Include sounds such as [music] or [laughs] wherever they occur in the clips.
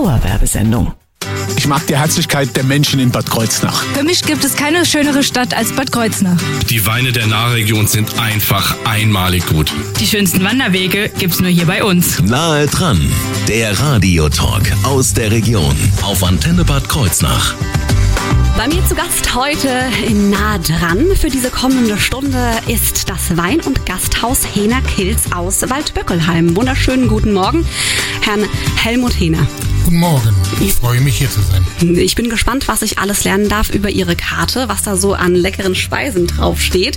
Dauerwerbesendung. Ich mag die Herzlichkeit der Menschen in Bad Kreuznach. Für mich gibt es keine schönere Stadt als Bad Kreuznach. Die Weine der Nahregion sind einfach einmalig gut. Die schönsten Wanderwege gibt's nur hier bei uns. Nahe dran, der Radiotalk aus der Region auf Antenne Bad Kreuznach. Bei mir zu Gast heute in Nah dran für diese kommende Stunde ist das Wein- und Gasthaus Hener Kills aus Waldböckelheim. Wunderschönen guten Morgen, Herrn Helmut Hener. Guten Morgen. Ich freue mich hier zu sein. Ich bin gespannt, was ich alles lernen darf über Ihre Karte, was da so an leckeren Speisen draufsteht.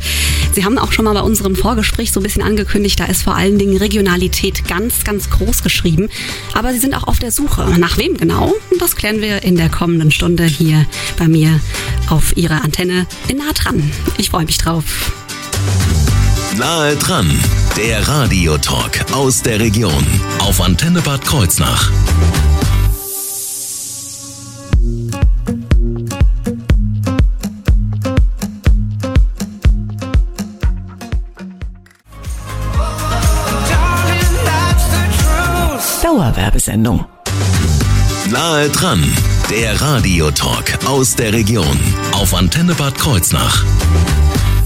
Sie haben auch schon mal bei unserem Vorgespräch so ein bisschen angekündigt, da ist vor allen Dingen Regionalität ganz, ganz groß geschrieben. Aber Sie sind auch auf der Suche. Nach wem genau? Das klären wir in der kommenden Stunde hier bei mir auf Ihrer Antenne in Nah dran. Ich freue mich drauf. Nahe dran, der Radiotalk aus der Region auf Antenne Bad Kreuznach. Dauerwerbesendung. Nahe dran, der Radiotalk aus der Region auf Antenne Bad Kreuznach.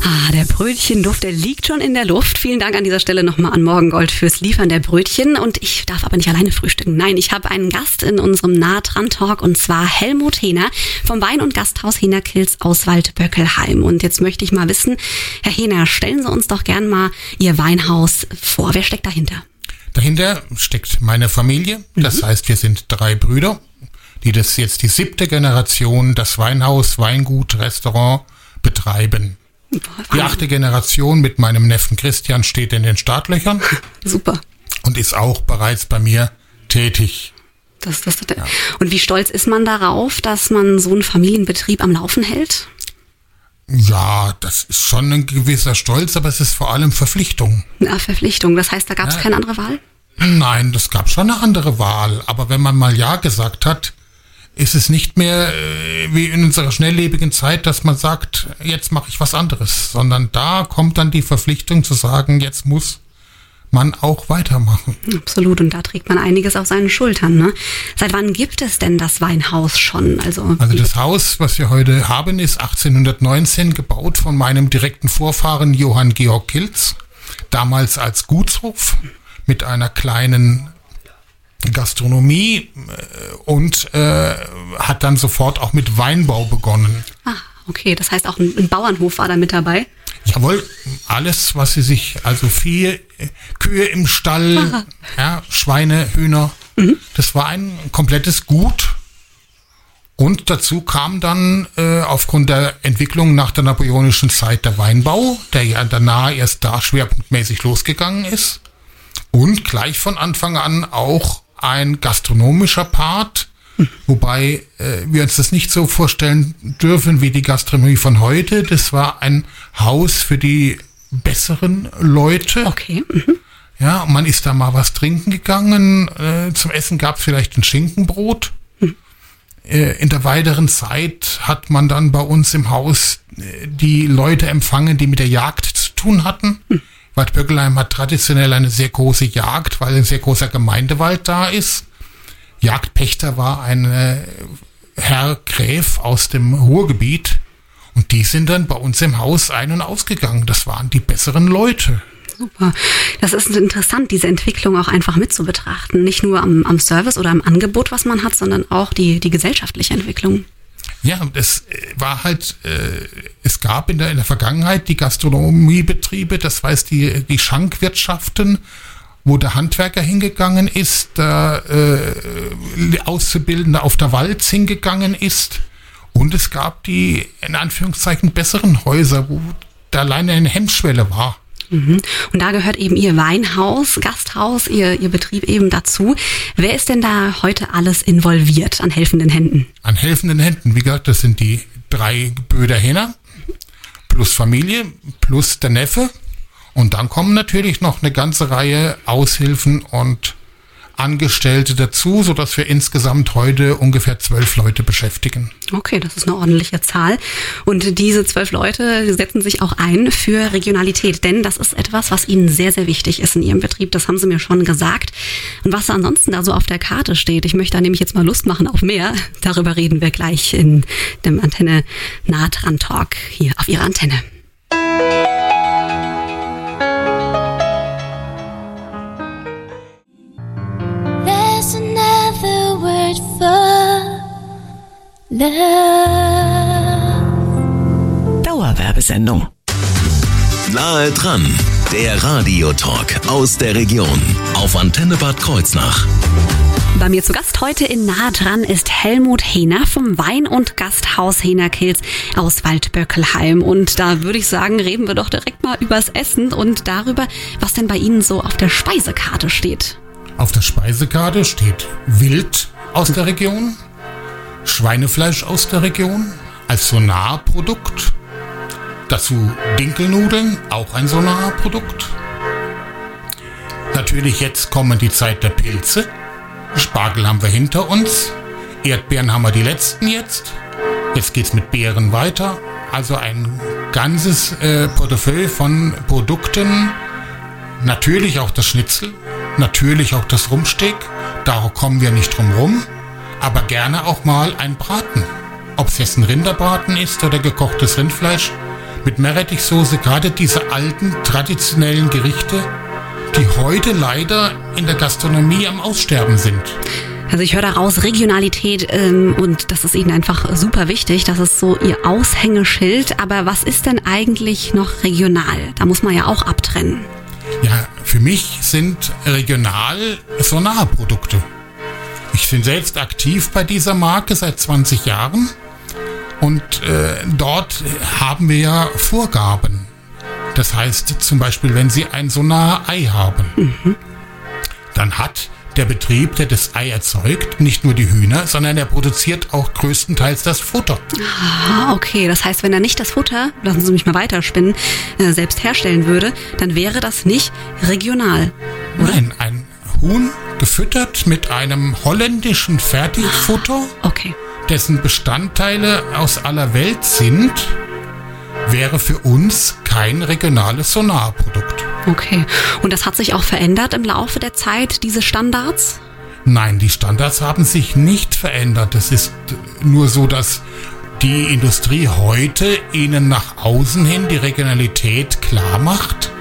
Ah, der Brötchenduft, der liegt schon in der Luft. Vielen Dank an dieser Stelle nochmal an Morgengold fürs Liefern der Brötchen. Und ich darf aber nicht alleine frühstücken. Nein, ich habe einen Gast in unserem Nah dran Talk und zwar Helmut Hener vom Wein- und Gasthaus Henerkills aus Waldböckelheim. Und jetzt möchte ich mal wissen, Herr Hener, stellen Sie uns doch gern mal Ihr Weinhaus vor. Wer steckt dahinter? Dahinter steckt meine Familie. Das heißt, wir sind drei Brüder, die das jetzt die siebte Generation, das Weinhaus, Weingut, Restaurant betreiben. Die achte Generation mit meinem Neffen Christian steht in den Startlöchern [laughs] Super. und ist auch bereits bei mir tätig. Das, das, das, Und wie stolz ist man darauf, dass man so einen Familienbetrieb am Laufen hält? Ja, das ist schon ein gewisser Stolz, aber es ist vor allem Verpflichtung. Eine Verpflichtung. Das heißt, da gab es Ja. keine andere Wahl? Nein, das gab schon eine andere Wahl. Aber wenn man mal Ja gesagt hat, ist es nicht mehr äh, wie in unserer schnelllebigen Zeit, dass man sagt, jetzt mache ich was anderes, sondern da kommt dann die Verpflichtung zu sagen, jetzt muss man auch weitermachen. Absolut. Und da trägt man einiges auf seinen Schultern. Ne? Seit wann gibt es denn das Weinhaus schon? Also, Also das Haus, was wir heute haben, ist 1819 gebaut von meinem direkten Vorfahren Johann Georg Kilz, damals als Gutshof mit einer kleinen Gastronomie äh, und äh, hat dann sofort auch mit Weinbau begonnen. ah, okay. Das heißt, auch ein, ein Bauernhof war da mit dabei. Jawohl, alles, was sie sich, also Vieh, äh, Kühe im Stall, ja, Schweine, Hühner, das war ein komplettes Gut. Und dazu kam dann äh, aufgrund der Entwicklung nach der napoleonischen Zeit der Weinbau, der ja danach erst da schwerpunktmäßig losgegangen ist. Und gleich von Anfang an auch ein gastronomischer Part, wobei äh, wir uns das nicht so vorstellen dürfen wie die Gastronomie von heute. Das war ein Haus für die besseren Leute. Okay. Ja, man ist da mal was trinken gegangen. Äh, zum Essen gab es vielleicht ein Schinkenbrot. Äh, in der weiteren Zeit hat man dann bei uns im Haus äh, die Leute empfangen, die mit der Jagd zu tun hatten. Bad Böckelheim hat traditionell eine sehr große Jagd, weil ein sehr großer Gemeindewald da ist. Jagdpächter war ein äh, Herr Gräf aus dem Ruhrgebiet. Und die sind dann bei uns im Haus ein- und ausgegangen. Das waren die besseren Leute. Super. Das ist interessant, diese Entwicklung auch einfach mit zu betrachten. Nicht nur am, am Service oder am Angebot, was man hat, sondern auch die, die gesellschaftliche Entwicklung. Ja, das äh, war halt, äh, es gab in der, in der Vergangenheit die Gastronomiebetriebe, das heißt die, die Schankwirtschaften, wo der Handwerker hingegangen ist, der äh, Auszubildende auf der Walz hingegangen ist. Und es gab die, in Anführungszeichen, besseren Häuser, wo da alleine eine Hemmschwelle war. Mhm. Und da gehört eben Ihr Weinhaus, Gasthaus, Ihr, Ihr Betrieb eben dazu. Wer ist denn da heute alles involviert an helfenden Händen? an helfenden Händen. Wie gesagt, das sind die drei Böder Hähner plus Familie plus der Neffe. Und dann kommen natürlich noch eine ganze Reihe Aushilfen und Angestellte dazu, sodass wir insgesamt heute ungefähr zwölf Leute beschäftigen. Okay, das ist eine ordentliche Zahl. Und diese zwölf Leute setzen sich auch ein für Regionalität, denn das ist etwas, was Ihnen sehr, sehr wichtig ist in Ihrem Betrieb. Das haben Sie mir schon gesagt. Und was ansonsten da so auf der Karte steht, ich möchte da nämlich jetzt mal Lust machen auf mehr. Darüber reden wir gleich in dem Antenne Nahtran Talk hier auf Ihrer Antenne. Love. Dauerwerbesendung. Nahe dran, der Radiotalk aus der Region auf Antenne Bad Kreuznach. Bei mir zu Gast heute in Nahe dran ist Helmut Hehner vom Wein- und Gasthaus Hehnerkils aus Waldböckelheim. Und da würde ich sagen, reden wir doch direkt mal übers Essen und darüber, was denn bei Ihnen so auf der Speisekarte steht. Auf der Speisekarte steht Wild aus der Region, Schweinefleisch aus der Region als Sonarprodukt, dazu Dinkelnudeln, auch ein Sonarprodukt. Natürlich jetzt kommen die Zeit der Pilze. Spargel haben wir hinter uns. Erdbeeren haben wir die letzten jetzt. Jetzt geht's mit Beeren weiter. Also ein ganzes äh, Portefeuille von Produkten. Natürlich auch das Schnitzel. Natürlich auch das Rumsteak. Da kommen wir nicht drum rum. Aber gerne auch mal ein Braten. Ob es jetzt ein Rinderbraten ist oder gekochtes Rindfleisch. Mit Meerrettichsoße, gerade diese alten traditionellen Gerichte, die heute leider in der Gastronomie am Aussterben sind. Also ich höre daraus Regionalität ähm, und das ist Ihnen einfach super wichtig. Das ist so Ihr Aushängeschild. Aber was ist denn eigentlich noch regional? Da muss man ja auch abtrennen. Ja, für mich sind regional Sonarprodukte. Ich bin selbst aktiv bei dieser Marke seit 20 Jahren und äh, dort haben wir ja Vorgaben. Das heißt zum Beispiel, wenn Sie ein Sonar-Ei haben, dann hat der Betrieb, der das Ei erzeugt, nicht nur die Hühner, sondern er produziert auch größtenteils das Futter. Ah, okay. Das heißt, wenn er nicht das Futter, lassen Sie mich mal weiterspinnen, äh, selbst herstellen würde, dann wäre das nicht regional. Nein, ein Huhn gefüttert mit einem holländischen Fertigfutter, Okay. dessen Bestandteile aus aller Welt sind, wäre für uns kein regionales Sonarprodukt. Okay. Und das hat sich auch verändert im Laufe der Zeit, diese Standards? Nein, die Standards haben sich nicht verändert. Es ist nur so, dass die Industrie heute ihnen nach außen hin die Regionalität klar macht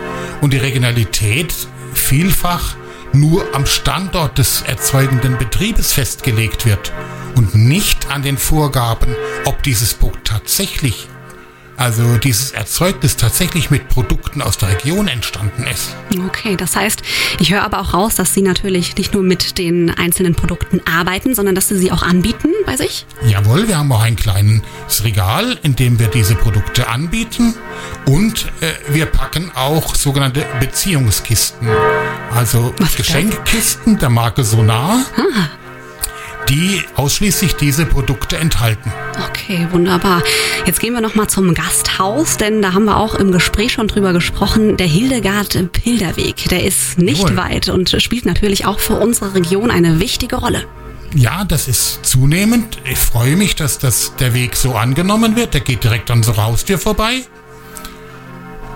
und die Regionalität vielfach nur am Standort des erzeugenden Betriebes festgelegt wird und nicht an den Vorgaben, ob dieses Produkt tatsächlich, also dieses Erzeugnis tatsächlich mit Produkten aus der Region entstanden ist. Okay, das heißt, ich höre aber auch raus, dass Sie natürlich nicht nur mit den einzelnen Produkten arbeiten, sondern dass Sie sie auch anbieten bei sich? Jawohl, wir haben auch ein kleines Regal, in dem wir diese Produkte anbieten und äh, wir packen auch sogenannte Beziehungskisten, also Was? Geschenkkisten der Marke Sonar, die ausschließlich diese Produkte enthalten. Okay, wunderbar. Jetzt gehen wir noch mal zum Gasthaus, denn da haben wir auch im Gespräch schon drüber gesprochen. Der Hildegard Pilderweg, der ist nicht Jawohl. weit und spielt natürlich auch für unsere Region eine wichtige Rolle. Ja, das ist zunehmend. Ich freue mich, dass das der Weg so angenommen wird. Der geht direkt an unserer Haustür vorbei.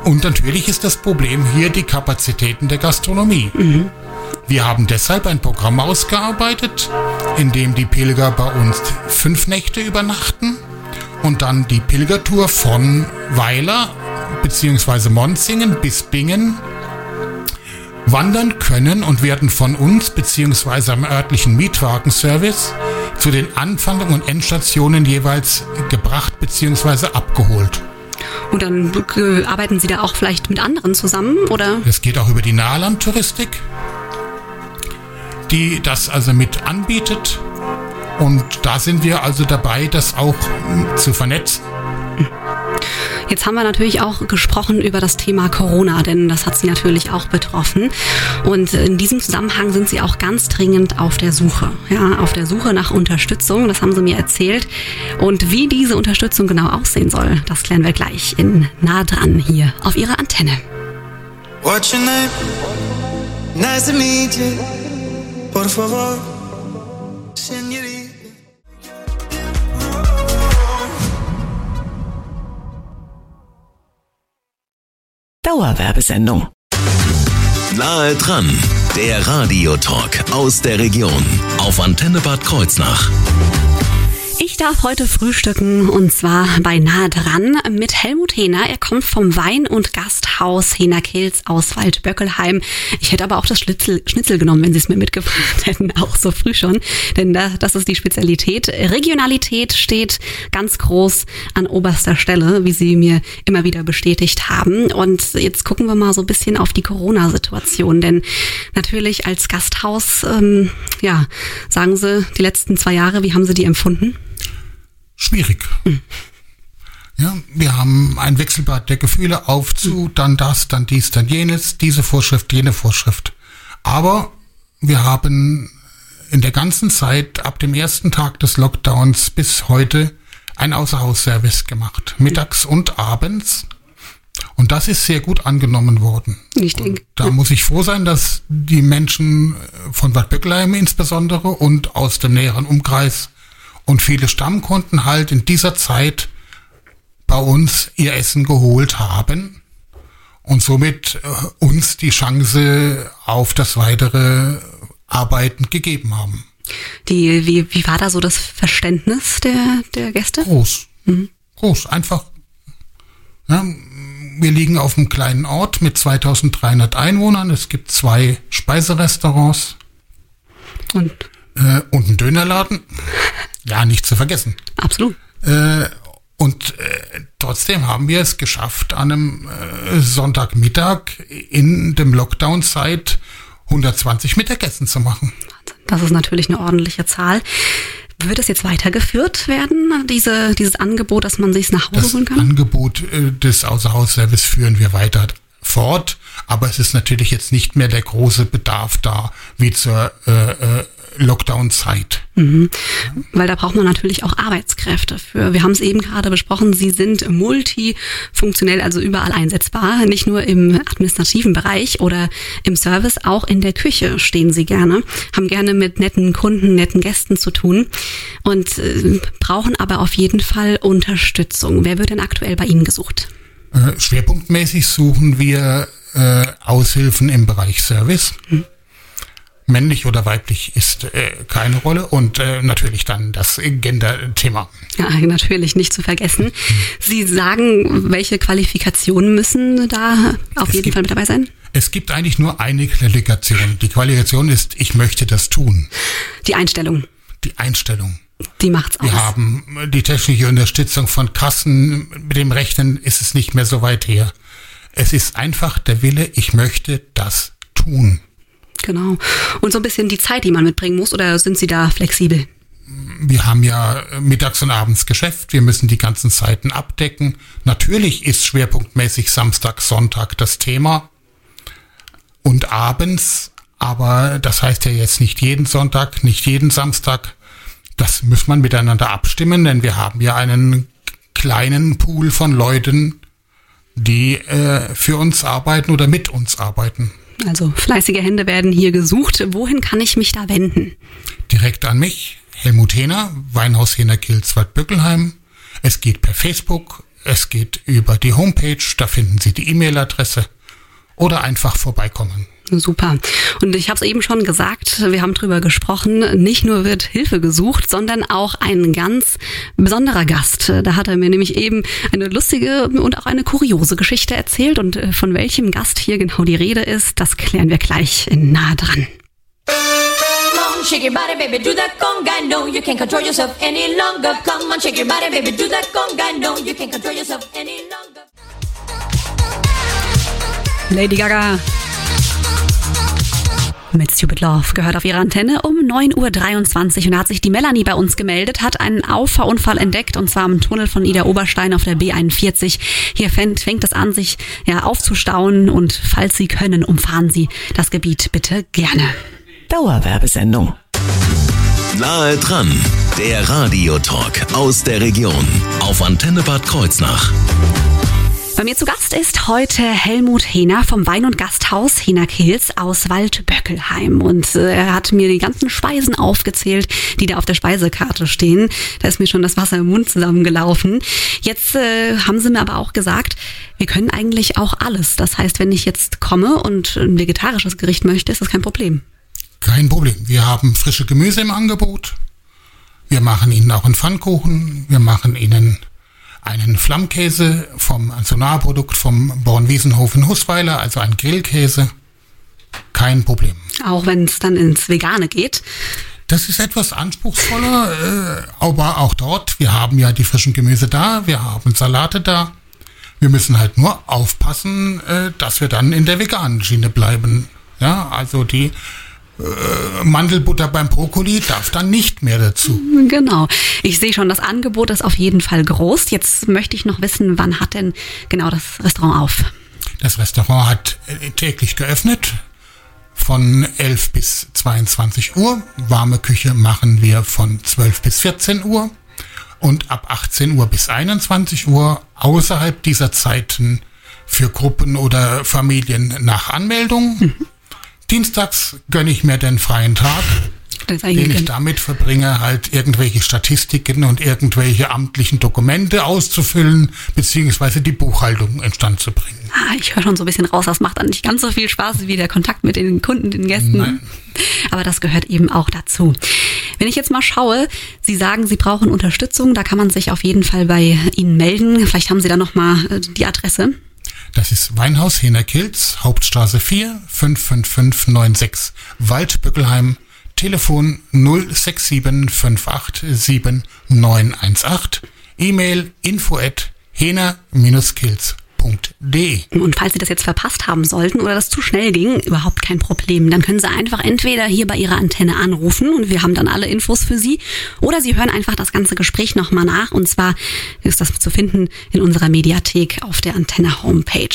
Und natürlich ist das Problem hier die Kapazitäten der Gastronomie. Wir haben deshalb ein Programm ausgearbeitet, in dem die Pilger bei uns fünf Nächte übernachten und dann die Pilgertour von Weiler bzw. Monzingen bis Bingen wandern können und werden von uns bzw. am örtlichen Mietwagenservice zu den Anfang- und Endstationen jeweils gebracht bzw. abgeholt. Und dann äh, arbeiten Sie da auch vielleicht mit anderen zusammen, oder? Das geht auch über die Nahlandtouristik, die das also mit anbietet. Und da sind wir also dabei, das auch mm, zu vernetzen. Jetzt haben wir natürlich auch gesprochen über das Thema Corona, denn das hat Sie natürlich auch betroffen. Und in diesem Zusammenhang sind Sie auch ganz dringend auf der Suche. Ja, auf der Suche nach Unterstützung, das haben Sie mir erzählt. Und wie diese Unterstützung genau aussehen soll, das klären wir gleich in Nah dran hier auf Ihrer Antenne. What's your name? Nice to meet you. Por favor, señorita. Dauerwerbesendung. Nahe dran, der Radiotalk aus der Region auf Antenne Bad Kreuznach. Ich darf heute frühstücken und zwar bei Nahe dran mit Helmut Hehner. Er kommt vom Wein- und Gasthaus Hehner Kills aus Waldböckelheim. Ich hätte aber auch das Schnitzel, Schnitzel genommen, wenn Sie es mir mitgebracht [laughs] hätten, auch so früh schon. Denn da, das ist die Spezialität. Regionalität steht ganz groß an oberster Stelle, wie Sie mir immer wieder bestätigt haben. Und jetzt gucken wir mal so ein bisschen auf die Corona-Situation. Denn natürlich als Gasthaus, ähm, ja, sagen Sie, die letzten zwei Jahre, wie haben Sie die empfunden? Schwierig. Ja, wir haben ein Wechselbad der Gefühle auf zu, dann das, dann dies, dann jenes, diese Vorschrift, jene Vorschrift. Aber wir haben in der ganzen Zeit ab dem ersten Tag des Lockdowns bis heute ein Außerhausservice gemacht, mittags und abends. Und das ist sehr gut angenommen worden. Ich denke. Da muss ich froh sein, dass die Menschen von Bad Böckleim insbesondere und aus dem näheren Umkreis und viele Stammkunden halt in dieser Zeit bei uns ihr Essen geholt haben und somit äh, uns die Chance auf das weitere Arbeiten gegeben haben. Die, wie, wie war da so das Verständnis der, der Gäste? Groß. Groß. Einfach. Ja, wir liegen auf einem kleinen Ort mit 2300 Einwohnern. Es gibt zwei Speiserestaurants Und äh, und einen Dönerladen. Ja, nicht zu vergessen. absolut. Äh, und äh, trotzdem haben wir es geschafft, an einem äh, Sonntagmittag in dem Lockdown-Zeit 120 Mittagessen zu machen. Das ist natürlich eine ordentliche Zahl. Wird es jetzt weitergeführt werden, diese, dieses Angebot, dass man sich nach Hause Das holen kann? Angebot äh, des Außerhausservice führen wir weiter fort, aber es ist natürlich jetzt nicht mehr der große Bedarf da wie zur äh, Lockdown-Zeit. Weil da braucht man natürlich auch Arbeitskräfte für. Wir haben es eben gerade besprochen, sie sind multifunktionell, also überall einsetzbar. Nicht nur im administrativen Bereich oder im Service, auch in der Küche stehen sie gerne, haben gerne mit netten Kunden, netten Gästen zu tun und äh, brauchen aber auf jeden Fall Unterstützung. Wer wird denn aktuell bei Ihnen gesucht? Äh, schwerpunktmäßig suchen wir äh, Aushilfen im Bereich Service. Männlich oder weiblich ist äh, keine Rolle und äh, natürlich dann das Gender-Thema. Ja, natürlich nicht zu vergessen. Sie sagen, welche Qualifikationen müssen da auf Es jeden gibt- Fall mit dabei sein? Es gibt eigentlich nur eine Qualifikation. Die Qualifikation ist, ich möchte das tun. Die Einstellung, Die Einstellung. die macht's aus. Wir haben die technische Unterstützung von Kassen. Mit dem Rechnen ist es nicht mehr so weit her. Es ist einfach der Wille, ich möchte das tun. Genau. Und so ein bisschen die Zeit, die man mitbringen muss, oder sind Sie da flexibel? Wir haben ja mittags und abends Geschäft. Wir müssen die ganzen Zeiten abdecken. Natürlich ist schwerpunktmäßig Samstag, Sonntag das Thema. Und abends. Aber das heißt ja jetzt nicht jeden Sonntag, nicht jeden Samstag. Das muss man miteinander abstimmen, denn wir haben ja einen kleinen Pool von Leuten, die äh, für uns arbeiten oder mit uns arbeiten. Also fleißige Hände werden hier gesucht. Wohin kann ich mich da wenden? direkt an mich, Helmut Hehner, Weinhaus Hehner Kilswald Böckelheim. Es geht per Facebook, es geht über die Homepage, da finden Sie die E-Mail-Adresse oder einfach vorbeikommen. Super. Und ich habe es eben schon gesagt, wir haben drüber gesprochen, nicht nur wird Hilfe gesucht, sondern auch ein ganz besonderer Gast. Da hat er mir nämlich eben eine lustige und auch eine kuriose Geschichte erzählt. Und äh, von welchem Gast hier genau die Rede ist, das klären wir gleich in nah dran. Come on, shake your body, baby, do that conga. No, you can't control yourself any longer. Come on, shake your body, baby, do that conga. No, you can't control yourself any longer. Lady Gaga. Mit Stupid Love gehört auf ihre Antenne um 9.23 Uhr und da hat sich die Melanie bei uns gemeldet, hat einen Auffahrunfall entdeckt und zwar im Tunnel von Ida Oberstein auf der B41. Hier fängt, fängt es an, sich ja, aufzustauen und falls Sie können, umfahren Sie das Gebiet bitte gerne. Dauerwerbesendung. Nahe dran, der Radiotalk aus der Region auf Antenne Bad Kreuznach. Bei mir zu Gast ist heute Helmut Hehner vom Wein- und Gasthaus Hehner Kills aus Waldböckelheim. Und äh, er hat mir die ganzen Speisen aufgezählt, die da auf der Speisekarte stehen. Da ist mir schon das Wasser im Mund zusammengelaufen. Jetzt äh, haben sie mir aber auch gesagt, wir können eigentlich auch alles. Das heißt, wenn ich jetzt komme und ein vegetarisches Gericht möchte, ist das kein Problem. Kein Problem. Wir haben frische Gemüse im Angebot. Wir machen Ihnen auch einen Pfannkuchen. Wir machen Ihnen einen Flammkäse vom Sonarprodukt vom Bornwiesenhofen Husweiler, also ein Grillkäse. Kein Problem. Auch wenn es dann ins Vegane geht. Das ist etwas anspruchsvoller, äh, aber auch dort, wir haben ja die frischen Gemüse da, wir haben Salate da. Wir müssen halt nur aufpassen, äh, dass wir dann in der veganen Schiene bleiben. Ja, also die äh, Mandelbutter beim Brokkoli darf dann nicht mehr dazu. Genau. Ich sehe schon, das Angebot ist auf jeden Fall groß. Jetzt möchte ich noch wissen, wann hat denn genau das Restaurant auf? Das Restaurant hat äh, täglich geöffnet von 11 bis 22 Uhr. Warme Küche machen wir von 12 bis 14 Uhr und ab 18 Uhr bis 21 Uhr außerhalb dieser Zeiten für Gruppen oder Familien nach Anmeldung. Mhm. Dienstags gönne ich mir den freien Tag, den ich damit verbringe, halt irgendwelche Statistiken und irgendwelche amtlichen Dokumente auszufüllen, beziehungsweise die Buchhaltung instand zu bringen. Ah, ich höre schon so ein bisschen raus, das macht dann nicht ganz so viel Spaß wie der Kontakt mit den Kunden, den Gästen. Nein. Aber das gehört eben auch dazu. Wenn ich jetzt mal schaue, Sie sagen, Sie brauchen Unterstützung, da kann man sich auf jeden Fall bei Ihnen melden. Vielleicht haben Sie da nochmal äh, die Adresse. Das ist Weinhaus Henerkilz, Hauptstraße 4, 55596, Waldbückelheim, Telefon 067587918, E-Mail info at hener-kilz www.ftf.de. Und falls Sie das jetzt verpasst haben sollten oder das zu schnell ging, überhaupt kein Problem. Dann können Sie einfach entweder hier bei Ihrer Antenne anrufen und wir haben dann alle Infos für Sie oder Sie hören einfach das ganze Gespräch nochmal nach und zwar ist das zu finden in unserer Mediathek auf der Antenne Homepage.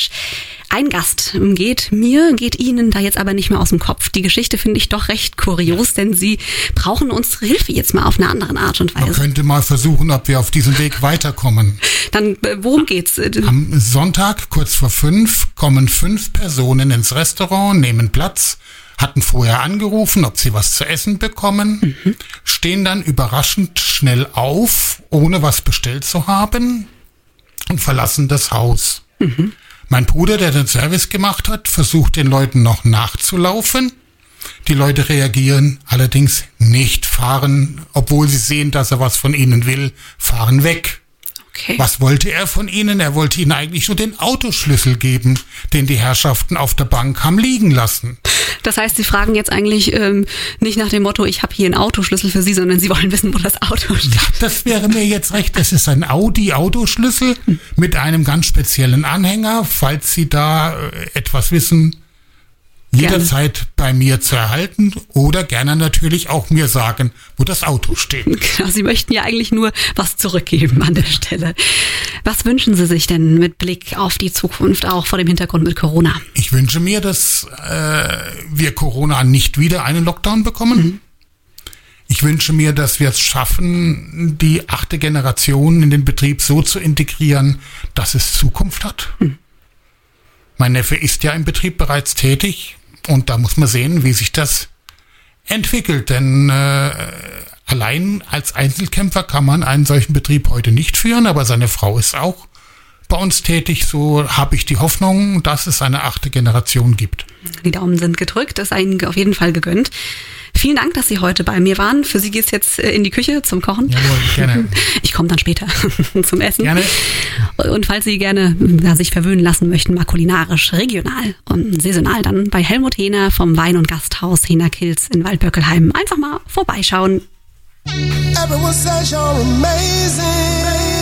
Ein Gast geht mir, geht Ihnen da jetzt aber nicht mehr aus dem Kopf. Die Geschichte finde ich doch recht kurios, denn Sie brauchen unsere Hilfe jetzt mal auf eine andere Art und Weise. Man könnte mal versuchen, ob wir auf diesem Weg weiterkommen. [laughs] Dann, äh, worum geht's? Am Sonntag, kurz vor fünf, kommen fünf Personen ins Restaurant, nehmen Platz, hatten vorher angerufen, ob sie was zu essen bekommen, mhm. stehen dann überraschend schnell auf, ohne was bestellt zu haben und verlassen das Haus. Mhm. Mein Bruder, der den Service gemacht hat, versucht den Leuten noch nachzulaufen. Die Leute reagieren allerdings nicht, fahren, obwohl sie sehen, dass er was von ihnen will, fahren weg. Okay. Was wollte er von ihnen? Er wollte ihnen eigentlich nur den Autoschlüssel geben, den die Herrschaften auf der Bank haben liegen lassen. Das heißt, Sie fragen jetzt eigentlich ähm, nicht nach dem Motto, ich habe hier einen Autoschlüssel für Sie, sondern Sie wollen wissen, wo das Auto steht. Ja, das wäre mir jetzt recht. Das ist ein Audi-Autoschlüssel mit einem ganz speziellen Anhänger. Falls Sie da äh, etwas wissen, jederzeit gerne. bei mir zu erhalten oder gerne natürlich auch mir sagen, wo das Auto steht. [laughs] Genau, Sie möchten ja eigentlich nur was zurückgeben an der Stelle. Was wünschen Sie sich denn mit Blick auf die Zukunft, auch vor dem Hintergrund mit Corona? Ich wünsche mir, dass äh, wir Corona nicht wieder einen Lockdown bekommen. Mhm. Ich wünsche mir, dass wir es schaffen, die achte Generation in den Betrieb so zu integrieren, dass es Zukunft hat. Mhm. Mein Neffe ist ja im Betrieb bereits tätig und da muss man sehen, wie sich das entwickelt. Denn äh, allein als Einzelkämpfer kann man einen solchen Betrieb heute nicht führen, aber seine Frau ist auch bei uns tätig. So habe ich die Hoffnung, dass es eine achte Generation gibt. Die Daumen sind gedrückt, das ist Ihnen auf jeden Fall gegönnt. Vielen Dank, dass Sie heute bei mir waren. Für Sie geht es jetzt äh, in die Küche zum Kochen. Jawohl, gerne. [laughs] Ich komme dann später [laughs] zum Essen. Gerne. Und falls Sie gerne ja, sich verwöhnen lassen möchten, mal kulinarisch, regional und saisonal, dann bei Helmut Hehner vom Wein- und Gasthaus Hehner Kills in Waldböckelheim einfach mal vorbeischauen. Everyone says you're amazing.